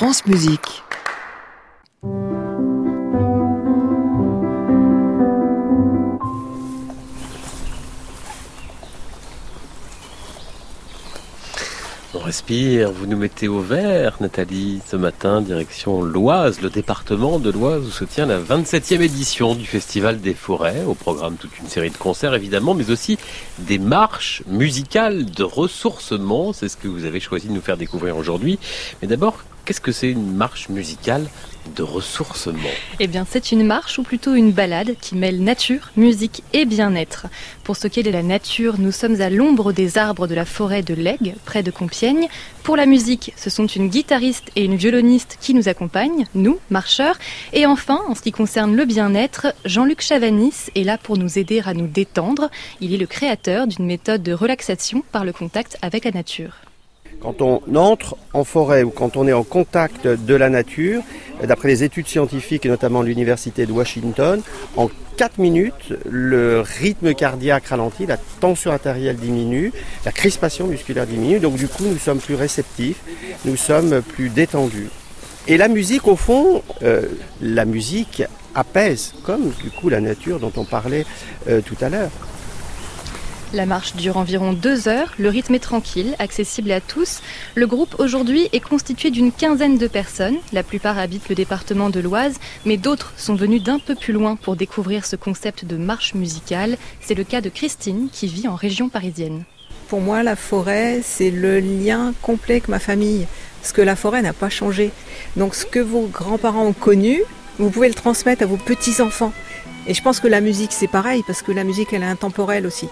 France Musique. On respire, vous nous mettez au vert, Nathalie, ce matin, direction l'Oise, le département de l'Oise où se tient la 27e édition du Festival des Forêts, au programme toute une série de concerts évidemment, mais aussi des marches musicales de ressourcement, c'est ce que vous avez choisi de nous faire découvrir aujourd'hui. Mais d'abord, qu'est-ce que c'est une marche musicale de ressourcement? Eh bien, c'est une marche ou plutôt une balade qui mêle nature, musique et bien-être. Pour ce qui est de la nature, nous sommes à l'ombre des arbres de la forêt de Lègue, près de Compiègne. Pour la musique, ce sont une guitariste et une violoniste qui nous accompagnent, nous, marcheurs. Et enfin, en ce qui concerne le bien-être, Jean-Luc Chavanis est là pour nous aider à nous détendre. Il est le créateur d'une méthode de relaxation par le contact avec la nature. Quand on entre en forêt ou quand on est en contact de la nature, d'après les études scientifiques et notamment l'université de Washington, en 4 minutes, le rythme cardiaque ralentit, la tension artérielle diminue, la crispation musculaire diminue, donc du coup nous sommes plus réceptifs, nous sommes plus détendus. Et la musique, au fond, euh, la musique apaise, comme du coup la nature dont on parlait euh, tout à l'heure. La marche dure environ deux heures, le rythme est tranquille, accessible à tous. Le groupe aujourd'hui est constitué d'une quinzaine de personnes. La plupart habitent le département de l'Oise, mais d'autres sont venus d'un peu plus loin pour découvrir ce concept de marche musicale. C'est le cas de Christine qui vit en région parisienne. Pour moi, la forêt, c'est le lien complet avec ma famille, parce que la forêt n'a pas changé. Donc ce que vos grands-parents ont connu, vous pouvez le transmettre à vos petits-enfants. Et je pense que la musique, c'est pareil, parce que la musique, elle est intemporelle aussi.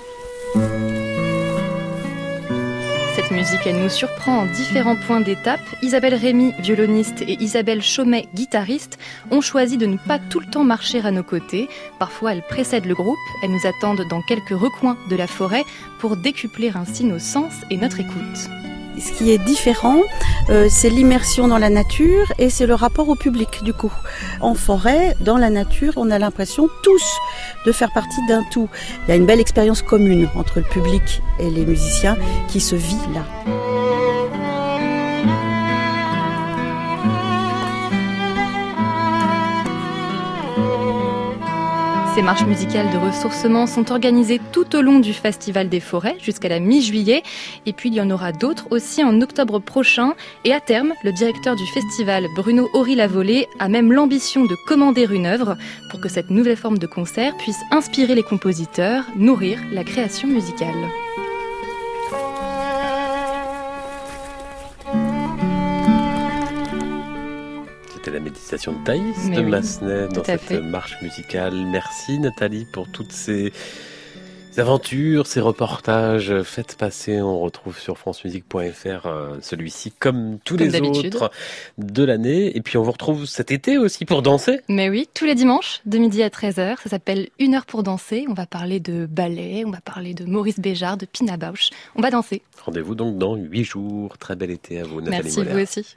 Cette musique, nous surprend en différents points d'étape. Isabelle Rémy, violoniste, et Isabelle Chaumet, guitariste, ont choisi de ne pas tout le temps marcher à nos côtés. Parfois, elles précèdent le groupe, elles nous attendent dans quelques recoins de la forêt pour décupler ainsi nos sens et notre écoute. Ce qui est différent, euh, c'est l'immersion dans la nature et c'est le rapport au public du coup. En forêt, dans la nature, on a l'impression tous de faire partie d'un tout. Il y a une belle expérience commune entre le public et les musiciens qui se vit là. Ces marches musicales de ressourcement sont organisées tout au long du Festival des Forêts jusqu'à la mi-juillet. Et puis il y en aura d'autres aussi en octobre prochain. Et à terme, le directeur du festival, Bruno Horry-Lavolée, a même l'ambition de commander une œuvre pour que cette nouvelle forme de concert puisse inspirer les compositeurs, nourrir la création musicale. La méditation de Thaïs de oui, Massenet dans cette fait. marche musicale. Merci Nathalie pour toutes ces aventures, ces reportages. Faites passer, on retrouve sur francemusique.fr euh, celui-ci comme tous Comme les autres de l'année. Et puis on vous retrouve cet été aussi pour danser. Mais oui, tous les dimanches, de midi à 13h, ça s'appelle Une heure pour danser. On va parler de ballet, on va parler de Maurice Béjart, de Pina Bausch. On va danser. Rendez-vous donc dans huit jours. Très bel été à vous Nathalie Merci, Moller. vous aussi.